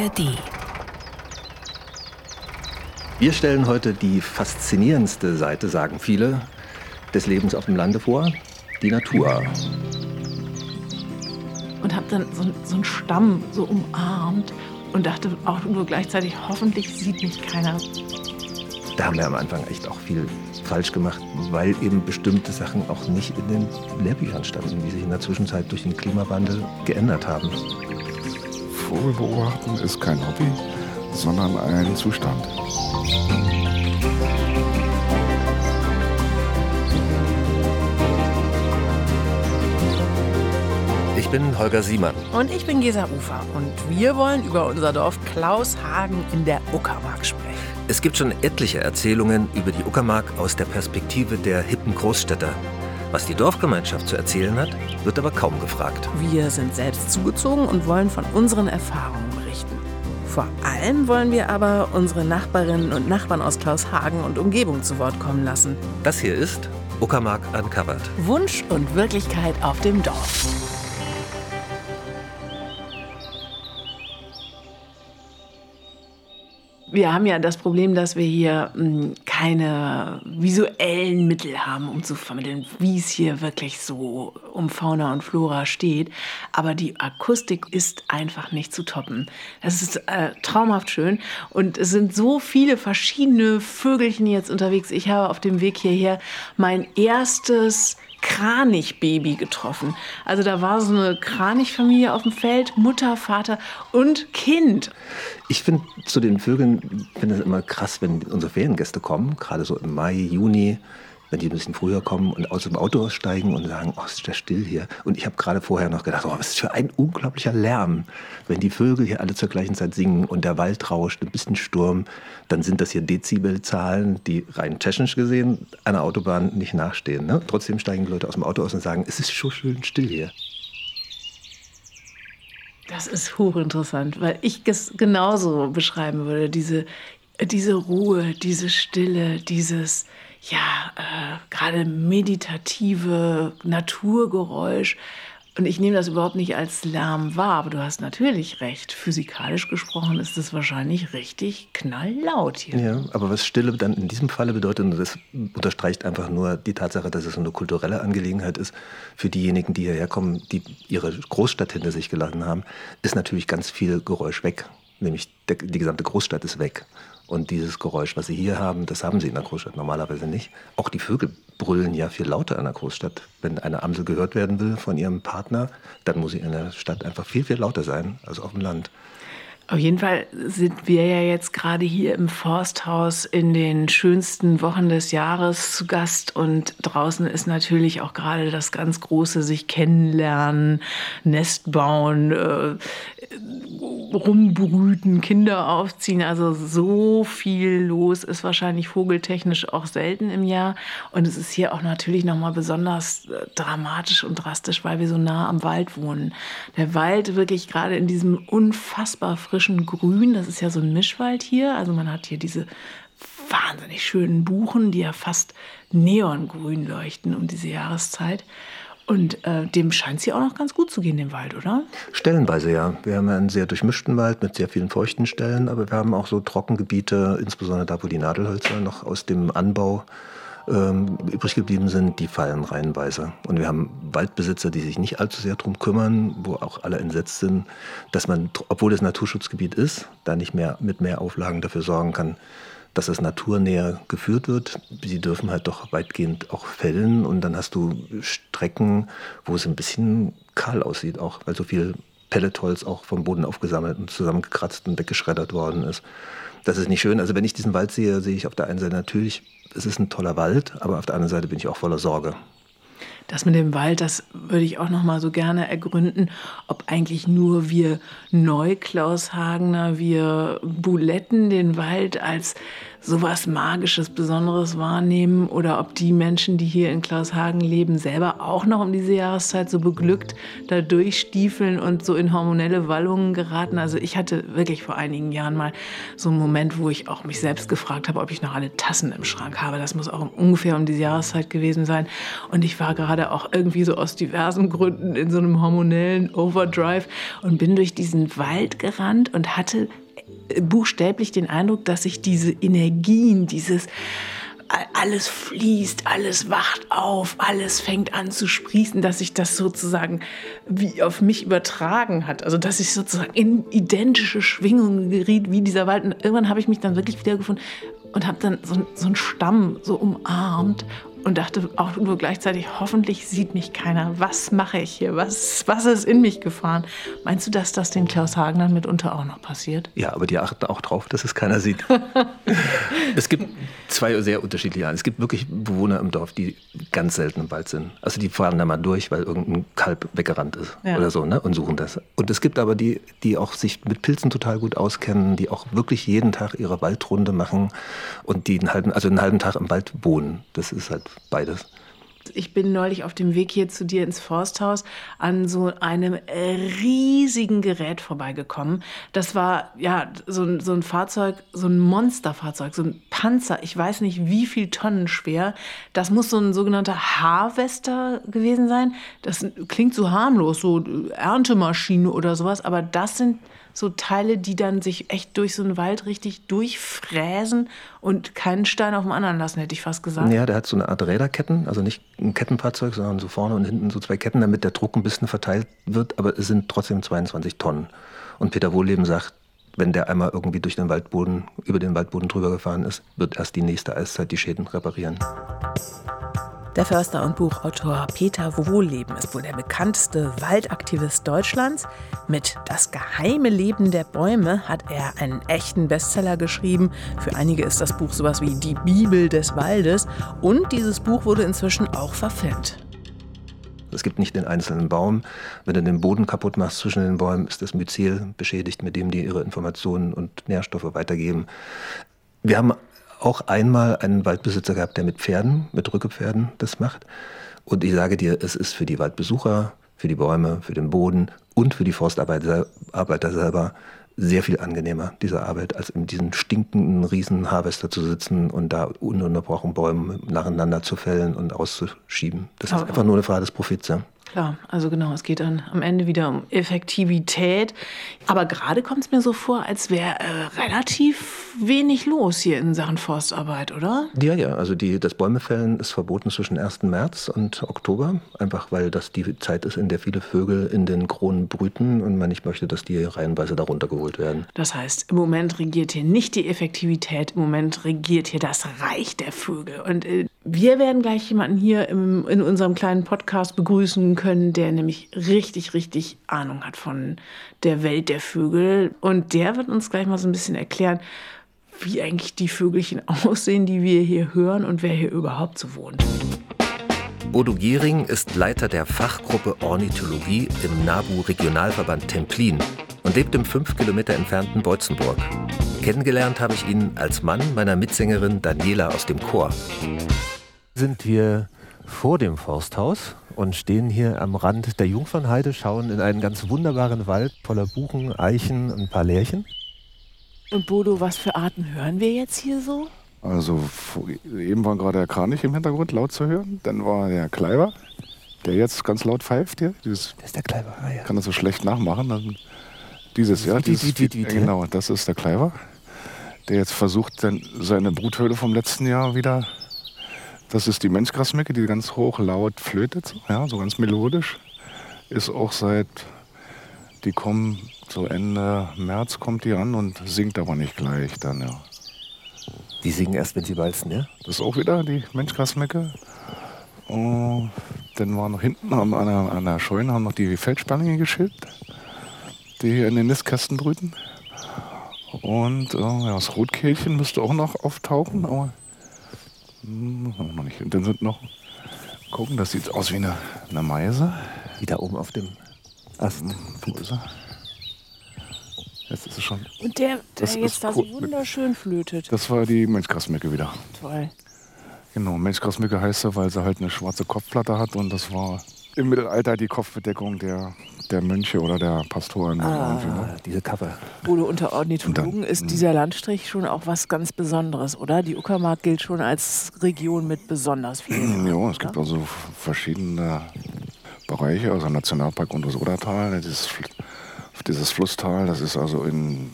ARD. Wir stellen heute die faszinierendste Seite, sagen viele, des Lebens auf dem Lande vor, die Natur. Und habe dann so, so einen Stamm so umarmt und dachte auch nur gleichzeitig, hoffentlich sieht mich keiner. Da haben wir am Anfang echt auch viel falsch gemacht, weil eben bestimmte Sachen auch nicht in den Lehrbüchern standen, die sich in der Zwischenzeit durch den Klimawandel geändert haben. Vogel beobachten ist kein Hobby, sondern ein Zustand. Ich bin Holger Siemann. Und ich bin Gesa Ufer. Und wir wollen über unser Dorf Klaushagen in der Uckermark sprechen. Es gibt schon etliche Erzählungen über die Uckermark aus der Perspektive der hippen Großstädter. Was die Dorfgemeinschaft zu erzählen hat, wird aber kaum gefragt. Wir sind selbst zugezogen und wollen von unseren Erfahrungen berichten. Vor allem wollen wir aber unsere Nachbarinnen und Nachbarn aus Klaushagen und Umgebung zu Wort kommen lassen. Das hier ist Uckermark Uncovered. Wunsch und Wirklichkeit auf dem Dorf. Wir haben ja das Problem, dass wir hier mh, keine visuellen Mittel haben, um zu vermitteln, wie es hier wirklich so um Fauna und Flora steht. Aber die Akustik ist einfach nicht zu toppen. Es ist äh, traumhaft schön und es sind so viele verschiedene Vögelchen jetzt unterwegs. Ich habe auf dem Weg hierher mein erstes Kranichbaby getroffen. Also da war so eine Kranichfamilie auf dem Feld, Mutter, Vater und Kind. Ich finde zu den Vögeln, finde es immer krass, wenn unsere Feriengäste kommen, gerade so im Mai, Juni, wenn die ein bisschen früher kommen und aus dem Auto aussteigen und sagen, oh, ist ja still hier. Und ich habe gerade vorher noch gedacht, oh, was ist für ein unglaublicher Lärm. Wenn die Vögel hier alle zur gleichen Zeit singen und der Wald rauscht, ein bisschen Sturm, dann sind das hier Dezibelzahlen, die rein technisch gesehen einer Autobahn nicht nachstehen. Ne? Trotzdem steigen Leute aus dem Auto aus und sagen, es ist so schön still hier. Das ist hochinteressant, weil ich es genauso beschreiben würde. Diese, diese Ruhe, diese Stille, dieses ja, äh, gerade meditative Naturgeräusch. Und ich nehme das überhaupt nicht als Lärm wahr, aber du hast natürlich recht. Physikalisch gesprochen ist es wahrscheinlich richtig knalllaut hier. Ja, aber was Stille dann in diesem Falle bedeutet, und das unterstreicht einfach nur die Tatsache, dass es eine kulturelle Angelegenheit ist, für diejenigen, die hierher kommen, die ihre Großstadt hinter sich gelassen haben, ist natürlich ganz viel Geräusch weg. Nämlich die gesamte Großstadt ist weg. Und dieses Geräusch, was Sie hier haben, das haben Sie in der Großstadt normalerweise nicht. Auch die Vögel brüllen ja viel lauter in der Großstadt. Wenn eine Amsel gehört werden will von ihrem Partner, dann muss sie in der Stadt einfach viel, viel lauter sein als auf dem Land. Auf jeden Fall sind wir ja jetzt gerade hier im Forsthaus in den schönsten Wochen des Jahres zu Gast und draußen ist natürlich auch gerade das ganz große sich kennenlernen, Nest bauen, äh, rumbrüten, Kinder aufziehen. Also so viel los ist wahrscheinlich vogeltechnisch auch selten im Jahr. Und es ist hier auch natürlich nochmal besonders äh, dramatisch und drastisch, weil wir so nah am Wald wohnen. Der Wald wirklich gerade in diesem unfassbar frischen Grün, das ist ja so ein Mischwald hier. Also man hat hier diese wahnsinnig schönen Buchen, die ja fast neongrün leuchten um diese Jahreszeit. Und äh, dem scheint es hier auch noch ganz gut zu gehen, dem Wald, oder? Stellenweise ja. Wir haben einen sehr durchmischten Wald mit sehr vielen feuchten Stellen, aber wir haben auch so Trockengebiete, insbesondere da, wo die Nadelhölzer noch aus dem Anbau ähm, übrig geblieben sind, die fallen reihenweise. Und wir haben Waldbesitzer, die sich nicht allzu sehr darum kümmern, wo auch alle entsetzt sind, dass man, obwohl es Naturschutzgebiet ist, da nicht mehr mit mehr Auflagen dafür sorgen kann, dass es naturnäher geführt wird. Sie dürfen halt doch weitgehend auch fällen und dann hast du Strecken, wo es ein bisschen kahl aussieht, auch weil so viel Pelletholz auch vom Boden aufgesammelt und zusammengekratzt und weggeschreddert worden ist. Das ist nicht schön. Also wenn ich diesen Wald sehe, sehe ich auf der einen Seite natürlich, es ist ein toller Wald, aber auf der anderen Seite bin ich auch voller Sorge. Das mit dem Wald, das würde ich auch noch mal so gerne ergründen, ob eigentlich nur wir Neuklaushagener, wir Buletten den Wald als sowas Magisches, Besonderes wahrnehmen oder ob die Menschen, die hier in Klaushagen leben, selber auch noch um diese Jahreszeit so beglückt da durchstiefeln und so in hormonelle Wallungen geraten. Also ich hatte wirklich vor einigen Jahren mal so einen Moment, wo ich auch mich selbst gefragt habe, ob ich noch alle Tassen im Schrank habe. Das muss auch ungefähr um diese Jahreszeit gewesen sein. Und ich war gerade gerade auch irgendwie so aus diversen Gründen in so einem hormonellen Overdrive und bin durch diesen Wald gerannt und hatte buchstäblich den Eindruck, dass ich diese Energien, dieses alles fließt, alles wacht auf, alles fängt an zu sprießen, dass sich das sozusagen wie auf mich übertragen hat. Also dass ich sozusagen in identische Schwingungen geriet wie dieser Wald. Und irgendwann habe ich mich dann wirklich wiedergefunden und habe dann so, so einen Stamm so umarmt und dachte auch nur gleichzeitig, hoffentlich sieht mich keiner. Was mache ich hier? Was, was ist in mich gefahren? Meinst du, dass das den Klaus Hagenern mitunter auch noch passiert? Ja, aber die achten auch drauf, dass es keiner sieht. es gibt zwei sehr unterschiedliche Arten. Es gibt wirklich Bewohner im Dorf, die ganz selten im Wald sind. Also die fahren da mal durch, weil irgendein Kalb weggerannt ist ja. oder so ne? und suchen das. Und es gibt aber die, die auch sich mit Pilzen total gut auskennen, die auch wirklich jeden Tag ihre Waldrunde machen und die einen halben, also einen halben Tag im Wald wohnen. Das ist halt beides. Ich bin neulich auf dem Weg hier zu dir ins Forsthaus an so einem riesigen Gerät vorbeigekommen. Das war ja so, so ein Fahrzeug, so ein Monsterfahrzeug, so ein Panzer. Ich weiß nicht, wie viel Tonnen schwer. Das muss so ein sogenannter Harvester gewesen sein. Das klingt so harmlos, so Erntemaschine oder sowas. Aber das sind so Teile, die dann sich echt durch so einen Wald richtig durchfräsen und keinen Stein auf dem anderen lassen, hätte ich fast gesagt. Ja, der hat so eine Art Räderketten, also nicht ein Kettenfahrzeug, sondern so vorne und hinten so zwei Ketten, damit der Druck ein bisschen verteilt wird, aber es sind trotzdem 22 Tonnen. Und Peter Wohlleben sagt, wenn der einmal irgendwie durch den Waldboden, über den Waldboden drüber gefahren ist, wird erst die nächste Eiszeit die Schäden reparieren. Der Förster und Buchautor Peter Wohlleben ist wohl der bekannteste Waldaktivist Deutschlands. Mit Das geheime Leben der Bäume hat er einen echten Bestseller geschrieben. Für einige ist das Buch sowas wie die Bibel des Waldes. Und dieses Buch wurde inzwischen auch verfilmt. Es gibt nicht den einzelnen Baum. Wenn du den Boden kaputt machst zwischen den Bäumen, ist das Myzel beschädigt, mit dem die ihre Informationen und Nährstoffe weitergeben. Wir haben auch einmal einen Waldbesitzer gehabt, der mit Pferden, mit Rückepferden das macht. Und ich sage dir, es ist für die Waldbesucher, für die Bäume, für den Boden und für die Forstarbeiter selber sehr viel angenehmer, diese Arbeit, als in diesem stinkenden Riesenharvester zu sitzen und da ununterbrochen Bäume nacheinander zu fällen und auszuschieben. Das ist einfach nur eine Frage des Profits. Ja. Klar, also genau, es geht dann am Ende wieder um Effektivität. Aber gerade kommt es mir so vor, als wäre äh, relativ wenig los hier in Sachen Forstarbeit, oder? Ja, ja, also die, das Bäumefällen ist verboten zwischen 1. März und Oktober, einfach weil das die Zeit ist, in der viele Vögel in den Kronen brüten und man nicht möchte, dass die reihenweise darunter geholt werden. Das heißt, im Moment regiert hier nicht die Effektivität, im Moment regiert hier das Reich der Vögel. Und äh, wir werden gleich jemanden hier im, in unserem kleinen Podcast begrüßen können, der nämlich richtig, richtig Ahnung hat von der Welt der Vögel. Und der wird uns gleich mal so ein bisschen erklären, wie eigentlich die Vögelchen aussehen, die wir hier hören und wer hier überhaupt so wohnt. Bodo Gehring ist Leiter der Fachgruppe Ornithologie im NABU-Regionalverband Templin und lebt im fünf Kilometer entfernten Beutzenburg. Kennengelernt habe ich ihn als Mann meiner Mitsängerin Daniela aus dem Chor. Sind wir vor dem Forsthaus und stehen hier am Rand der Jungfernheide, schauen in einen ganz wunderbaren Wald voller Buchen, Eichen und ein paar Lärchen. Und Bodo, was für Arten hören wir jetzt hier so? Also eben war gerade der Kranich im Hintergrund laut zu hören. Dann war der Kleiber, der jetzt ganz laut pfeift hier. Dieses, das ist der Kleiber, ah, ja. Kann das so schlecht nachmachen. Dann dieses, ja, dieses, die, die, die, genau, das ist der Kleiber, der jetzt versucht, seine Bruthöhle vom letzten Jahr wieder das ist die Menschgrasmecke, die ganz hoch laut flötet, ja, so ganz melodisch. Ist auch seit, die kommen so Ende März kommt die an und singt aber nicht gleich dann, ja. Die singen erst, wenn sie walzen, ja? Das ist auch wieder die Menschgrasmecke. Und dann war noch hinten an der, an der Scheune haben noch die Feldsperlinge geschilbt, die hier in den Nistkästen brüten. Und äh, ja, das Rotkehlchen müsste auch noch auftauchen, aber hm, noch nicht. Und dann sind noch, gucken, das sieht aus wie eine, eine Meise. Die da oben auf dem Ast. Hm, wo ist er? Jetzt ist es schon. Und der, der jetzt da so wunderschön flötet. Das war die Menschgrasmücke wieder. Toll. Genau, Menschgrasmücke heißt er, weil sie halt eine schwarze Kopfplatte hat und das war im Mittelalter die Kopfbedeckung der, der Mönche oder der Pastoren. Ah, ne? diese Cover. Oder unter Ornithologen ist hm. dieser Landstrich schon auch was ganz Besonderes, oder? Die Uckermark gilt schon als Region mit besonders vielen. Ja, es gibt also verschiedene Bereiche, also Nationalpark und das Odertal, dieses, dieses Flusstal, das ist also in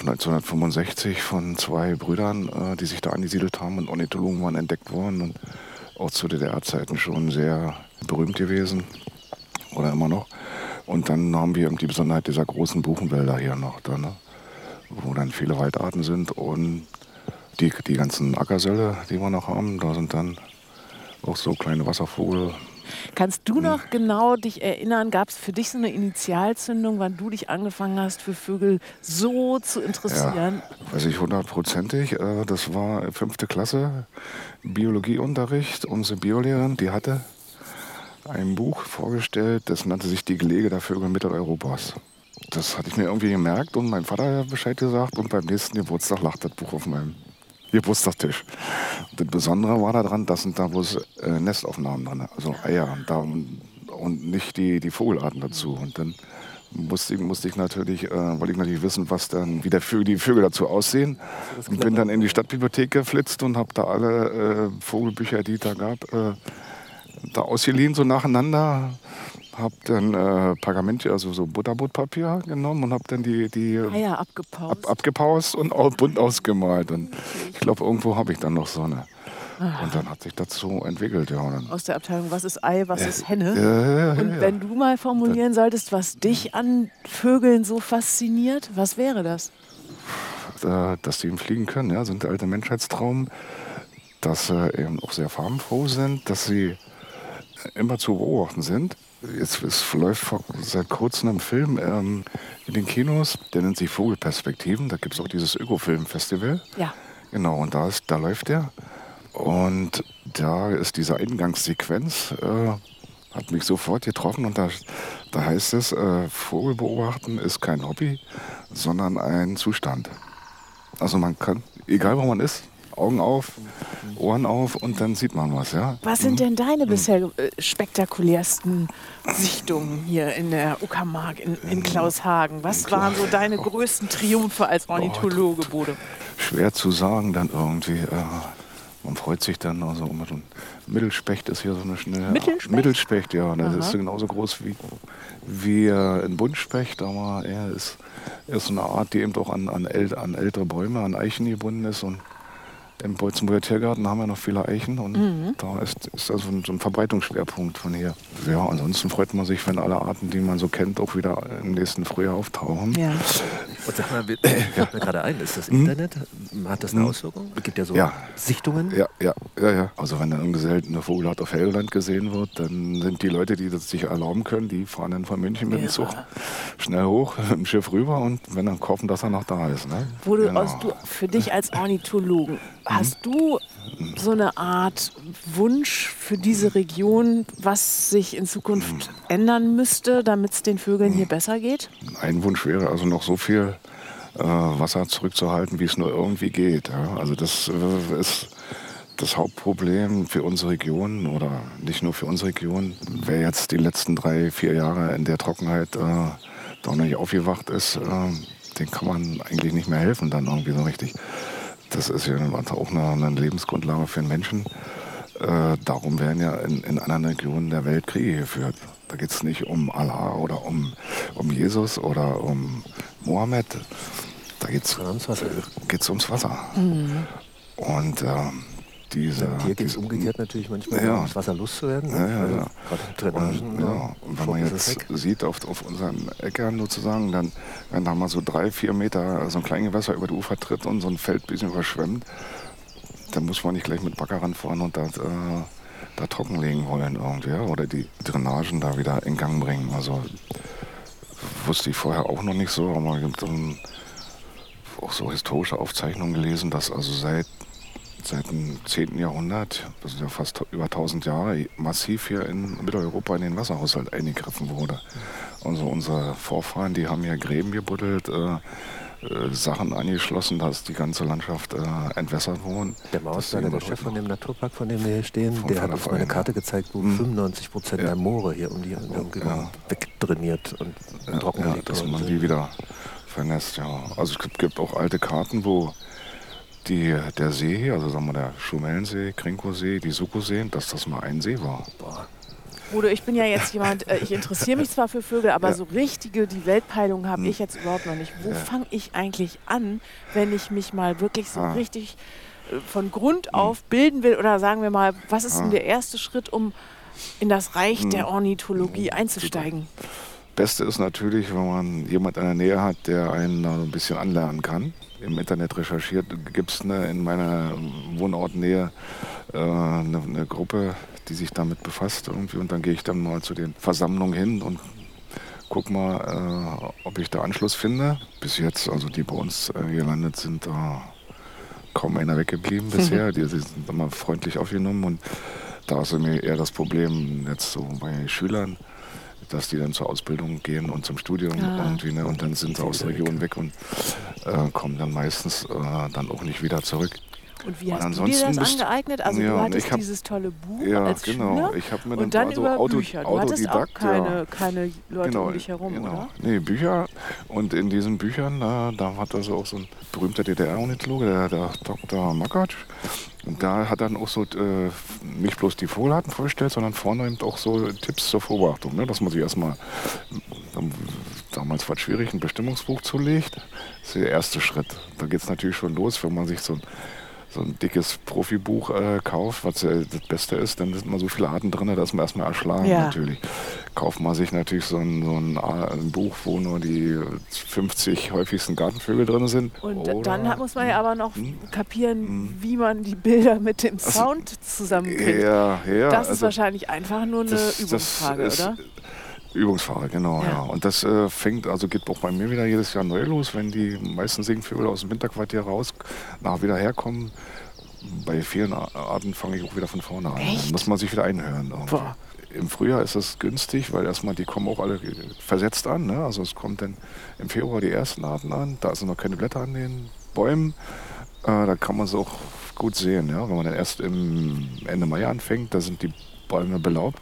1965 von zwei Brüdern, äh, die sich da angesiedelt haben und Ornithologen waren entdeckt worden und auch zu DDR-Zeiten schon sehr berühmt gewesen oder immer noch. Und dann haben wir die Besonderheit dieser großen Buchenwälder hier noch, da, ne? wo dann viele Waldarten sind und die, die ganzen Ackersölle, die wir noch haben, da sind dann auch so kleine Wasservogel, Kannst du noch genau dich erinnern, gab es für dich so eine Initialzündung, wann du dich angefangen hast, für Vögel so zu interessieren? Ja, weiß ich hundertprozentig. Äh, das war fünfte Klasse, Biologieunterricht. Unsere Biolehrerin, die hatte ein Buch vorgestellt, das nannte sich Die Gelege der Vögel Mitteleuropas. Das hatte ich mir irgendwie gemerkt und mein Vater hat Bescheid gesagt und beim nächsten Geburtstag lag das Buch auf meinem Geburtstagstisch. Das Besondere war daran, das sind da bloß äh, Nestaufnahmen drin, also Eier da, und, und nicht die, die Vogelarten dazu. Und dann musste, musste ich natürlich, äh, wollte ich natürlich wissen, was dann, wie der Vögel, die Vögel dazu aussehen. Und bin dann in die Stadtbibliothek geflitzt und habe da alle äh, Vogelbücher, die es da gab, äh, da ausgeliehen, so nacheinander habe dann äh, Pergament, also so Butterbrotpapier genommen und habe dann die, die Eier abgepaust. Ab, abgepaust und auch bunt ausgemalt. Und ich glaube, irgendwo habe ich dann noch so eine. Ah. Und dann hat sich das so entwickelt, ja. Aus der Abteilung, was ist Ei, was äh, ist Henne? Äh, und wenn du mal formulieren solltest, was dich an Vögeln so fasziniert, was wäre das? Dass sie fliegen können, ja, sind der alte Menschheitstraum. Dass sie eben auch sehr farbenfroh sind, dass sie immer zu beobachten sind. Jetzt es läuft seit kurzem ein Film ähm, in den Kinos, der nennt sich Vogelperspektiven. Da gibt es auch dieses Ökofilm-Festival. Ja. Genau, und da, ist, da läuft der. Und da ist diese Eingangssequenz, äh, hat mich sofort getroffen. Und da, da heißt es, äh, Vogelbeobachten ist kein Hobby, sondern ein Zustand. Also man kann, egal wo man ist, Augen auf, Ohren auf und dann sieht man was. Ja? Was sind denn deine bisher äh, spektakulärsten Sichtungen hier in der Uckermark, in, in Klaushagen? Was waren so deine größten Triumphe als Ornithologe, Bode? Schwer zu sagen dann irgendwie. Äh, man freut sich dann also immer so ein Mittelspecht ist hier so eine schnelle. Mittelspecht? Mittelspecht, ja. Das Aha. ist genauso groß wie, wie ein Buntspecht, aber er ist, ist so eine Art, die eben auch an, an, äl an ältere Bäume, an Eichen gebunden ist und im Beutzenburger Tiergarten haben wir noch viele Eichen und mhm. da ist, ist also ein, so ein Verbreitungsschwerpunkt von hier. Ja, ansonsten freut man sich, wenn alle Arten, die man so kennt, auch wieder im nächsten Frühjahr auftauchen. Ja. Und sag mal, fällt mir gerade ein, ist das mhm. Internet, hat das eine mhm. Auswirkung? Es gibt ja so ja. Sichtungen. Ja, ja, ja, ja. Also wenn ein seltener Vogelart auf Helgoland gesehen wird, dann sind die Leute, die das sich erlauben können, die fahren dann von München mit ja. dem Zug schnell hoch im Schiff rüber und wenn dann kaufen, dass er noch da ist. Ne? Wo du, genau. du für dich als Ornithologen Hast du so eine Art Wunsch für diese Region, was sich in Zukunft ändern müsste, damit es den Vögeln hier besser geht? Ein Wunsch wäre also noch so viel äh, Wasser zurückzuhalten, wie es nur irgendwie geht. Ja? Also das äh, ist das Hauptproblem für unsere Region oder nicht nur für unsere Region. Wer jetzt die letzten drei, vier Jahre in der Trockenheit äh, doch nicht aufgewacht ist, äh, den kann man eigentlich nicht mehr helfen dann irgendwie so richtig. Das ist ja auch eine, eine Lebensgrundlage für den Menschen. Äh, darum werden ja in, in, anderen Regionen der Welt Kriege geführt. Da geht es nicht um Allah oder um, um Jesus oder um Mohammed. Da geht es ums Wasser. Geht's ums Wasser. Mhm. Und ähm, diese. Hier geht es umgekehrt natürlich manchmal, ja. ums Wasser loszuwerden. Ne? Ja, ja, also ja. Drainagen, und, ja. und wenn man jetzt sieht auf, auf unseren Äckern sozusagen, dann, wenn da mal so drei, vier Meter so ein kleines Gewässer über die Ufer tritt und so ein Feld ein bisschen überschwemmt, dann muss man nicht gleich mit Bagger ranfahren und das, äh, da trockenlegen wollen irgendwie, oder die Drainagen da wieder in Gang bringen. Also wusste ich vorher auch noch nicht so, aber ich habe auch so historische Aufzeichnungen gelesen, dass also seit seit dem 10. Jahrhundert, das ist ja fast über 1000 Jahre, massiv hier in Mitteleuropa in den Wasserhaushalt eingegriffen wurde. Also unsere Vorfahren, die haben ja Gräben gebuddelt, äh, äh, Sachen angeschlossen, dass die ganze Landschaft äh, entwässert wurden. Der Mausberger, der Chef von dem Naturpark, von dem wir hier stehen, der hat uns mal eine Karte gezeigt, wo hm. 95 Prozent ja. der Moore hier um die Umgebung ja. wegtrainiert und ja, trocken ja, dass man die wieder vernässt. Ja. Also es gibt auch alte Karten, wo die, der See hier, also sagen wir der Schumellensee, Krinkosee, die Sukosee, dass das mal ein See war. Boah. Udo, ich bin ja jetzt jemand, äh, ich interessiere mich zwar für Vögel, aber ja. so richtige, die Weltpeilung habe hm. ich jetzt überhaupt noch nicht. Wo ja. fange ich eigentlich an, wenn ich mich mal wirklich so ah. richtig äh, von Grund hm. auf bilden will? Oder sagen wir mal, was ist ah. denn der erste Schritt, um in das Reich hm. der Ornithologie einzusteigen? Beste ist natürlich, wenn man jemand in der Nähe hat, der einen ein bisschen anlernen kann. Im Internet recherchiert gibt es in meiner Wohnortnähe äh, eine, eine Gruppe, die sich damit befasst irgendwie. Und dann gehe ich dann mal zu den Versammlungen hin und guck mal, äh, ob ich da Anschluss finde. Bis jetzt, also die bei uns äh, gelandet sind, da kaum einer weggeblieben bisher. Die, die, sind immer freundlich aufgenommen und da ist mir eher das Problem jetzt so bei Schülern, dass die dann zur Ausbildung gehen und zum Studium ah. irgendwie, ne? und dann sind sie aus der Region weg und äh, kommen dann meistens äh, dann auch nicht wieder zurück. Und wie hast und du dir das angeeignet? Also ja, du hattest hab, dieses tolle Buch ja, als genau. Schüler Ich habe mir und dann also über Auto, Bücher. Du hattest auch keine, keine Leute genau, um dich herum, genau. oder? Nee, Bücher. Und in diesen Büchern, da, da hat also auch so ein berühmter DDR-Ornithologe, der, der Dr. Makatsch, und da hat dann auch so äh, nicht bloß die Vogelarten vorgestellt, sondern vorne eben auch so Tipps zur Beobachtung, ne? dass man sich erstmal, ähm, damals war es schwierig, ein Bestimmungsbuch zulegt. Das ist der erste Schritt. Da geht es natürlich schon los, wenn man sich so ein so ein dickes Profibuch äh, kauft, was ja das Beste ist, dann sind mal so viele Arten drin, dass man erstmal erschlagen ja. natürlich. Kauft man sich natürlich so ein, so ein, ein, Buch, wo nur die 50 häufigsten Gartenvögel drin sind. Und Oder, dann muss man ja aber noch hm? kapieren, hm? wie man die Bilder mit dem also, Sound zusammenkriegt. Ja, ja. Das ist also, wahrscheinlich einfach nur eine das, Übungsfrage, das ist, oder? Übungsfahrer, genau, ja. ja. Und das äh, fängt, also geht auch bei mir wieder jedes Jahr neu los, wenn die meisten Singvögel aus dem Winterquartier raus, nach wieder herkommen. Bei vielen Arten fange ich auch wieder von vorne an. Echt? Muss man sich wieder einhören. Im Frühjahr ist das günstig, weil erstmal die kommen auch alle versetzt an. Ne? Also es kommt dann im Februar die ersten Arten an. Da sind noch keine Blätter an den Bäumen. Äh, da kann man es auch gut sehen. Ja? Wenn man dann erst im Ende Mai anfängt, da sind die Bäume belaubt.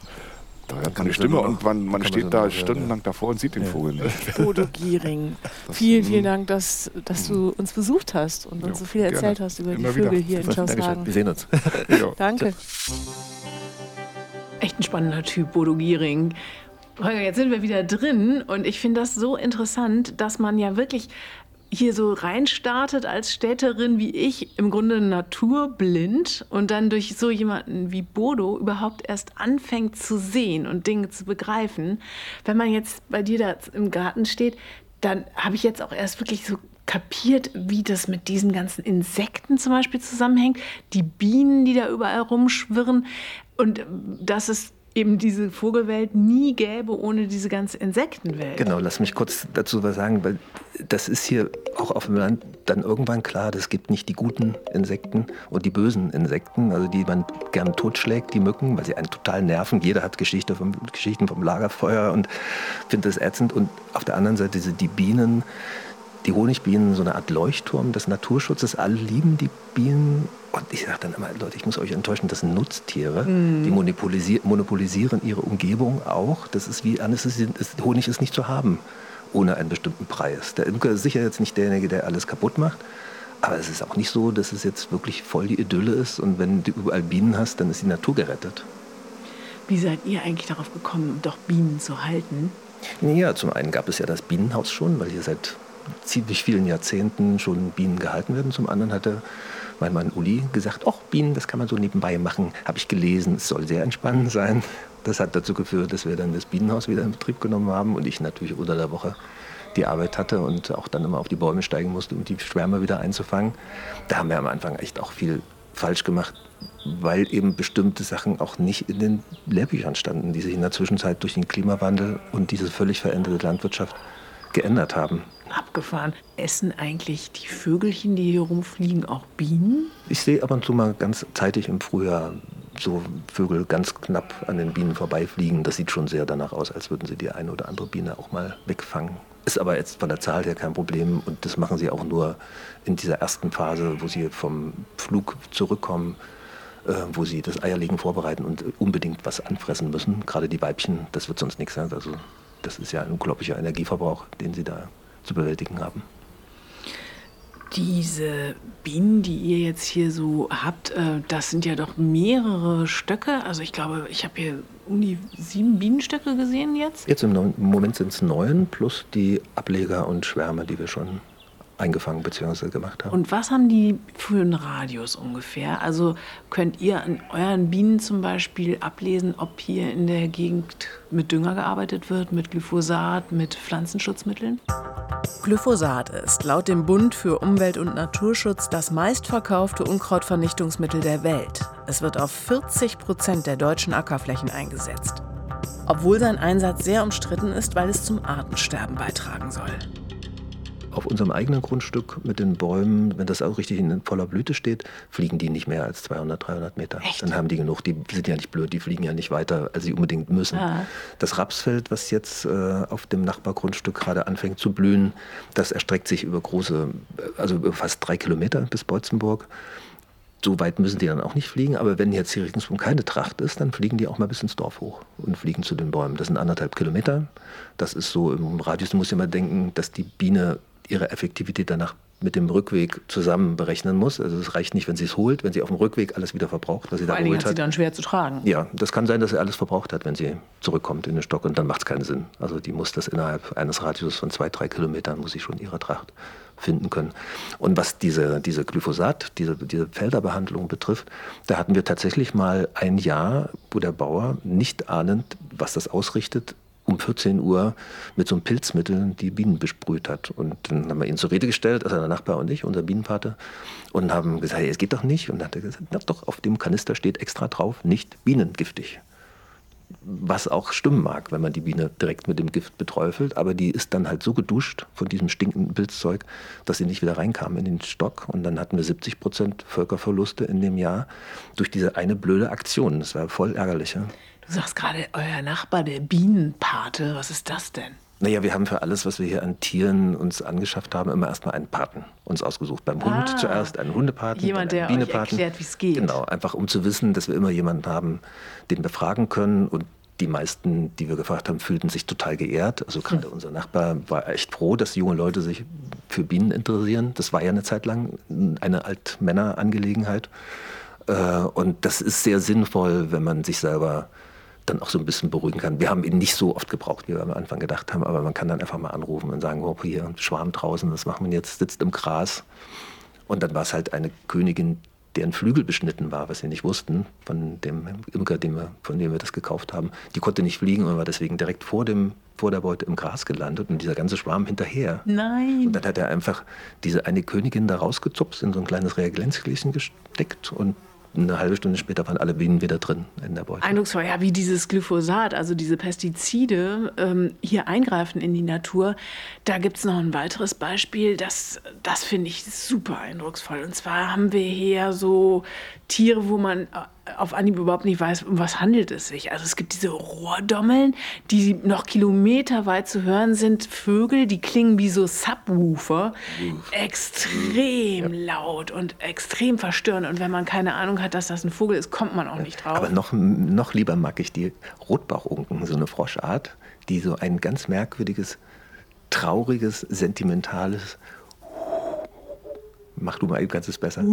Da hört man die Stimme und man, man steht da stundenlang davor und sieht den Vogel nicht. Bodo Giering, vielen, vielen Dank, dass, dass du mhm. uns besucht hast und uns so viel erzählt gerne. hast über Immer die Vögel wieder. hier in Schaushagen. Wir sehen uns. Danke. Echt ein spannender Typ, Bodo Giering. Holger, jetzt sind wir wieder drin und ich finde das so interessant, dass man ja wirklich hier so reinstartet als Städterin wie ich, im Grunde naturblind und dann durch so jemanden wie Bodo überhaupt erst anfängt zu sehen und Dinge zu begreifen. Wenn man jetzt bei dir da im Garten steht, dann habe ich jetzt auch erst wirklich so kapiert, wie das mit diesen ganzen Insekten zum Beispiel zusammenhängt, die Bienen, die da überall rumschwirren und dass es eben diese Vogelwelt nie gäbe ohne diese ganze Insektenwelt. Genau, lass mich kurz dazu was sagen, weil das ist hier auch auf dem Land dann irgendwann klar, es gibt nicht die guten Insekten und die bösen Insekten, also die man gern totschlägt, die Mücken, weil sie einen total nerven. Jeder hat Geschichte vom, Geschichten vom Lagerfeuer und findet das ätzend. Und auf der anderen Seite sind die Bienen, die Honigbienen so eine Art Leuchtturm des Naturschutzes. Alle lieben die Bienen. Und ich sage dann immer, Leute, ich muss euch enttäuschen, das sind Nutztiere. Mm. Die monopolisieren, monopolisieren ihre Umgebung auch. Das ist wie Anästhesie, Honig ist nicht zu haben ohne einen bestimmten Preis. Der Imker ist sicher jetzt nicht derjenige, der alles kaputt macht. Aber es ist auch nicht so, dass es jetzt wirklich voll die Idylle ist. Und wenn du überall Bienen hast, dann ist die Natur gerettet. Wie seid ihr eigentlich darauf gekommen, doch Bienen zu halten? Ja, zum einen gab es ja das Bienenhaus schon, weil hier seit ziemlich vielen Jahrzehnten schon Bienen gehalten werden. Zum anderen hatte mein Mann Uli gesagt, ach, Bienen, das kann man so nebenbei machen. Habe ich gelesen, es soll sehr entspannend sein. Das hat dazu geführt, dass wir dann das Bienenhaus wieder in Betrieb genommen haben und ich natürlich unter der Woche die Arbeit hatte und auch dann immer auf die Bäume steigen musste, um die Schwärme wieder einzufangen. Da haben wir am Anfang echt auch viel falsch gemacht, weil eben bestimmte Sachen auch nicht in den Lehrbüchern standen, die sich in der Zwischenzeit durch den Klimawandel und diese völlig veränderte Landwirtschaft geändert haben. Abgefahren. Essen eigentlich die Vögelchen, die hier rumfliegen, auch Bienen? Ich sehe ab und zu mal ganz zeitig im Frühjahr so Vögel ganz knapp an den Bienen vorbeifliegen. Das sieht schon sehr danach aus, als würden sie die eine oder andere Biene auch mal wegfangen. ist aber jetzt von der Zahl her kein Problem und das machen sie auch nur in dieser ersten Phase, wo sie vom Flug zurückkommen, äh, wo sie das Eierlegen vorbereiten und unbedingt was anfressen müssen. Gerade die Weibchen, das wird sonst nichts sein. Also das ist ja ein unglaublicher Energieverbrauch, den sie da zu bewältigen haben. Diese Bienen, die ihr jetzt hier so habt, äh, das sind ja doch mehrere Stöcke. Also ich glaube, ich habe hier um die sieben Bienenstöcke gesehen jetzt. Jetzt im Moment sind es neun plus die Ableger und Schwärme, die wir schon eingefangen bzw. gemacht haben. Und was haben die für einen Radius ungefähr? Also könnt ihr an euren Bienen zum Beispiel ablesen, ob hier in der Gegend mit Dünger gearbeitet wird, mit Glyphosat, mit Pflanzenschutzmitteln? Glyphosat ist laut dem Bund für Umwelt und Naturschutz das meistverkaufte Unkrautvernichtungsmittel der Welt. Es wird auf 40 Prozent der deutschen Ackerflächen eingesetzt. Obwohl sein Einsatz sehr umstritten ist, weil es zum Artensterben beitragen soll auf unserem eigenen Grundstück mit den Bäumen, wenn das auch richtig in voller Blüte steht, fliegen die nicht mehr als 200, 300 Meter. Echt? Dann haben die genug. Die sind ja nicht blöd, die fliegen ja nicht weiter, als sie unbedingt müssen. Ah. Das Rapsfeld, was jetzt äh, auf dem Nachbargrundstück gerade anfängt zu blühen, das erstreckt sich über große, also über fast drei Kilometer bis Beutzenburg. So weit müssen die dann auch nicht fliegen, aber wenn jetzt hier ringsum keine Tracht ist, dann fliegen die auch mal bis ins Dorf hoch und fliegen zu den Bäumen. Das sind anderthalb Kilometer. Das ist so im Radius, du musst immer denken, dass die Biene ihre Effektivität danach mit dem Rückweg zusammen berechnen muss. Also es reicht nicht, wenn sie es holt, wenn sie auf dem Rückweg alles wieder verbraucht, was sie Vor da geholt hat sie dann schwer zu tragen. Ja, das kann sein, dass sie alles verbraucht hat, wenn sie zurückkommt in den Stock und dann macht es keinen Sinn. Also die muss das innerhalb eines Radius von zwei, drei Kilometern, muss sie schon ihre Tracht finden können. Und was diese, diese Glyphosat, diese, diese Felderbehandlung betrifft, da hatten wir tatsächlich mal ein Jahr, wo der Bauer nicht ahnend, was das ausrichtet, um 14 Uhr mit so einem Pilzmittel die Bienen besprüht hat. Und dann haben wir ihn zur Rede gestellt, also der Nachbar und ich, unser Bienenpate, und haben gesagt, hey, es geht doch nicht. Und dann hat er gesagt, na doch, auf dem Kanister steht extra drauf, nicht bienengiftig. Was auch stimmen mag, wenn man die Biene direkt mit dem Gift beträufelt, aber die ist dann halt so geduscht von diesem stinkenden Pilzzeug, dass sie nicht wieder reinkam in den Stock. Und dann hatten wir 70 Prozent Völkerverluste in dem Jahr durch diese eine blöde Aktion. Das war voll ärgerlich. Ja? Du sagst gerade, euer Nachbar, der Bienenpate, was ist das denn? Naja, wir haben für alles, was wir hier an Tieren uns angeschafft haben, immer erstmal einen Paten uns ausgesucht. Beim Hund Ah. zuerst einen Hundepaten, Jemand, einen der euch Bienepaten. erklärt, wie's geht. Genau, einfach um zu wissen, dass wir immer jemanden haben, den wir fragen können. Und die meisten, die wir gefragt haben, fühlten sich total geehrt. Also gerade Hm. unser Nachbar war echt froh, dass junge Leute sich für Bienen interessieren. Das war ja eine Zeit lang eine Altmännerangelegenheit. Äh, Und das ist sehr sinnvoll, wenn man sich selber dann auch so ein bisschen beruhigen kann. Wir haben ihn nicht so oft gebraucht, wie wir am Anfang gedacht haben, aber man kann dann einfach mal anrufen und sagen, oh, hier, ein Schwarm draußen, das machen wir jetzt, sitzt im Gras. Und dann war es halt eine Königin, deren Flügel beschnitten war, was wir nicht wussten, von dem Imker, dem wir, von dem wir das gekauft haben. Die konnte nicht fliegen und war deswegen direkt vor, dem, vor der Beute im Gras gelandet und dieser ganze Schwarm hinterher. Nein. Und dann hat er einfach diese eine Königin da rausgezupft, in so ein kleines Reagenzgläschen gesteckt und eine halbe Stunde später waren alle Bienen wieder drin in der Beute. Eindrucksvoll, ja, wie dieses Glyphosat, also diese Pestizide ähm, hier eingreifen in die Natur. Da gibt es noch ein weiteres Beispiel, das, das finde ich super eindrucksvoll. Und zwar haben wir hier so Tiere, wo man äh, auf Anhieb überhaupt nicht weiß, um was handelt es sich. Also es gibt diese Rohrdommeln, die noch kilometerweit zu hören sind. Vögel, die klingen wie so Subwoofer. Extrem laut und extrem verstörend. Und wenn man keine Ahnung hat, dass das ein Vogel ist, kommt man auch nicht drauf. Aber noch, noch lieber mag ich die Rotbauchunken, so eine Froschart, die so ein ganz merkwürdiges, trauriges, sentimentales Mach du mal eben ganzes besser.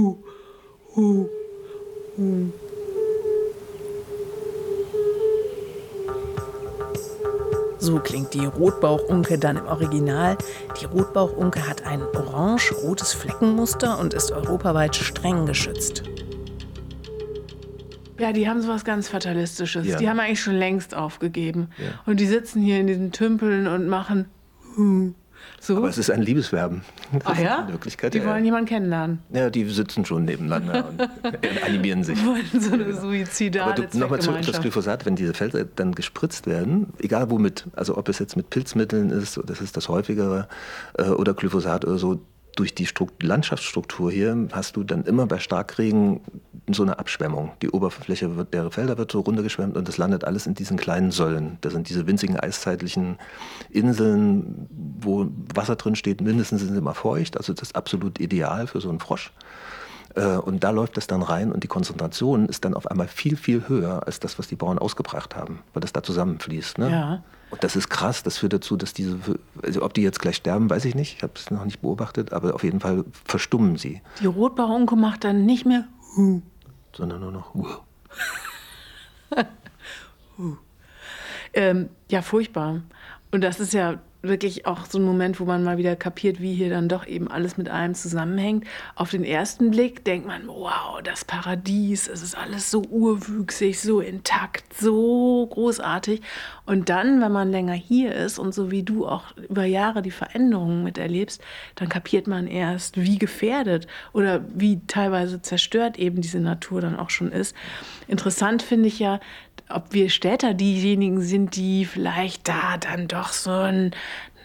So klingt die Rotbauchunke dann im Original. Die Rotbauchunke hat ein orange-rotes Fleckenmuster und ist europaweit streng geschützt. Ja, die haben sowas ganz Fatalistisches. Ja. Die haben eigentlich schon längst aufgegeben. Ja. Und die sitzen hier in diesen Tümpeln und machen hm, so. Aber es ist ein Liebesverben. Das Ach ja? In Wirklichkeit, Die ja, wollen ja. jemanden kennenlernen. ja, die sitzen schon nebeneinander und animieren sich. Die wollen so eine Aber suizidale du, nochmal zurück auf das. Glyphosat, wenn diese Felder dann gespritzt werden, egal womit, also ob es jetzt mit Pilzmitteln ist, das ist das häufigere, äh, oder Glyphosat oder so, durch die Strukt Landschaftsstruktur hier hast du dann immer bei Starkregen so eine Abschwemmung. Die Oberfläche wird, der Felder wird so runtergeschwemmt und das landet alles in diesen kleinen Säulen. Das sind diese winzigen eiszeitlichen Inseln, wo Wasser drin steht, mindestens sind sie immer feucht. Also das ist absolut ideal für so einen Frosch. Äh, und da läuft das dann rein und die Konzentration ist dann auf einmal viel, viel höher als das, was die Bauern ausgebracht haben, weil das da zusammenfließt. Ne? Ja. Und das ist krass, das führt dazu, dass diese, also ob die jetzt gleich sterben, weiß ich nicht, ich habe es noch nicht beobachtet, aber auf jeden Fall verstummen sie. Die Rotbarunke macht dann nicht mehr, sondern nur noch. Uh. uh. Ähm, ja, furchtbar. Und das ist ja wirklich auch so ein Moment, wo man mal wieder kapiert, wie hier dann doch eben alles mit allem zusammenhängt. Auf den ersten Blick denkt man, wow, das Paradies, es ist alles so urwüchsig, so intakt, so großartig. Und dann, wenn man länger hier ist und so wie du auch über Jahre die Veränderungen miterlebst, dann kapiert man erst, wie gefährdet oder wie teilweise zerstört eben diese Natur dann auch schon ist. Interessant finde ich ja, ob wir Städter diejenigen sind, die vielleicht da dann doch so ein,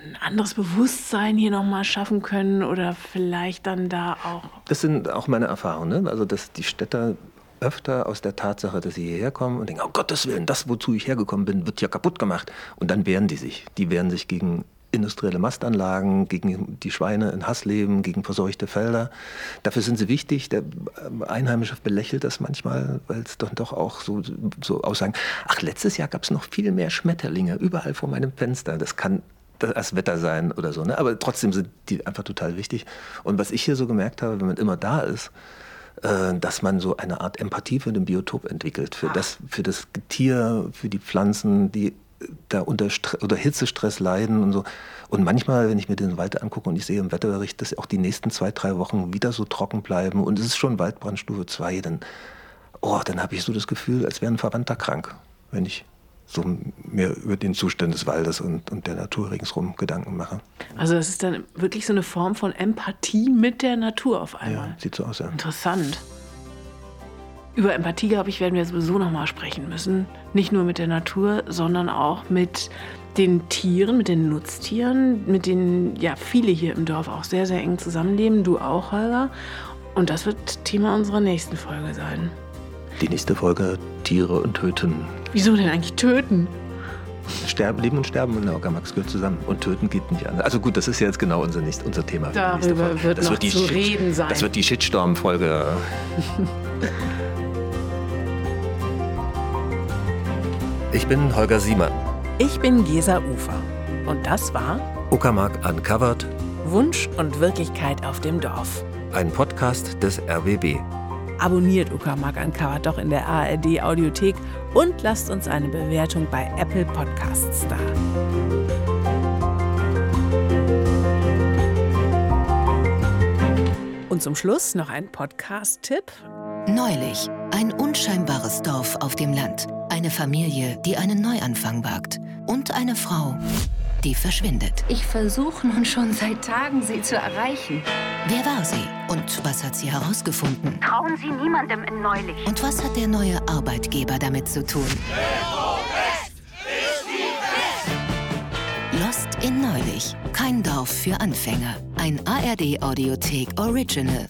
ein anderes Bewusstsein hier nochmal schaffen können oder vielleicht dann da auch. Das sind auch meine Erfahrungen. Ne? Also, dass die Städter öfter aus der Tatsache, dass sie hierher kommen und denken, oh Gottes Willen, das, wozu ich hergekommen bin, wird ja kaputt gemacht. Und dann wehren die sich. Die wehren sich gegen industrielle Mastanlagen, gegen die Schweine in Hassleben, gegen verseuchte Felder. Dafür sind sie wichtig. Der ähm, Einheimische belächelt das manchmal, weil es dann doch auch so, so Aussagen, ach, letztes Jahr gab es noch viel mehr Schmetterlinge überall vor meinem Fenster. Das kann das Wetter sein oder so. Ne? Aber trotzdem sind die einfach total wichtig. Und was ich hier so gemerkt habe, wenn man immer da ist, äh, dass man so eine Art Empathie für den Biotop entwickelt, für das, für das Tier, für die Pflanzen, die da unter, oder Hitzestress leiden und so. Und manchmal, wenn ich mir den Wald angucke und ich sehe im Wetterbericht, dass auch die nächsten zwei, drei Wochen wieder so trocken bleiben und es ist schon Waldbrandstufe 2, dann, oh, dann habe ich so das Gefühl, als wäre ein Verwandter krank, wenn ich so mir über den Zustand des Waldes und, und der Natur ringsherum Gedanken mache. Also das ist dann wirklich so eine Form von Empathie mit der Natur auf einmal. Ja, sieht so aus. Ja. Interessant. Über Empathie, glaube ich, werden wir sowieso noch mal sprechen müssen. Nicht nur mit der Natur, sondern auch mit den Tieren, mit den Nutztieren, mit denen ja viele hier im Dorf auch sehr, sehr eng zusammenleben. Du auch, Holger. Und das wird Thema unserer nächsten Folge sein. Die nächste Folge Tiere und Töten. Wieso denn eigentlich töten? Sterben, Leben und Sterben in der Okamax gehört zusammen. Und töten geht nicht anders. Also gut, das ist ja jetzt genau unser, nicht, unser Thema. Darüber wird das noch wird die zu Shit, reden sein. Das wird die Shitstorm-Folge. Ich bin Holger Siemann. Ich bin Gesa Ufer. Und das war Uckermark Uncovered. Wunsch und Wirklichkeit auf dem Dorf. Ein Podcast des RBB. Abonniert Uckermark Uncovered doch in der ARD Audiothek und lasst uns eine Bewertung bei Apple Podcasts da. Und zum Schluss noch ein Podcast-Tipp. Neulich, ein unscheinbares Dorf auf dem Land. Eine Familie, die einen Neuanfang wagt. Und eine Frau, die verschwindet. Ich versuche nun schon seit Tagen, sie zu erreichen. Wer war sie? Und was hat sie herausgefunden? Trauen Sie niemandem in Neulich. Und was hat der neue Arbeitgeber damit zu tun? Lost in Neulich. Kein Dorf für Anfänger. Ein ARD-Audiothek Original.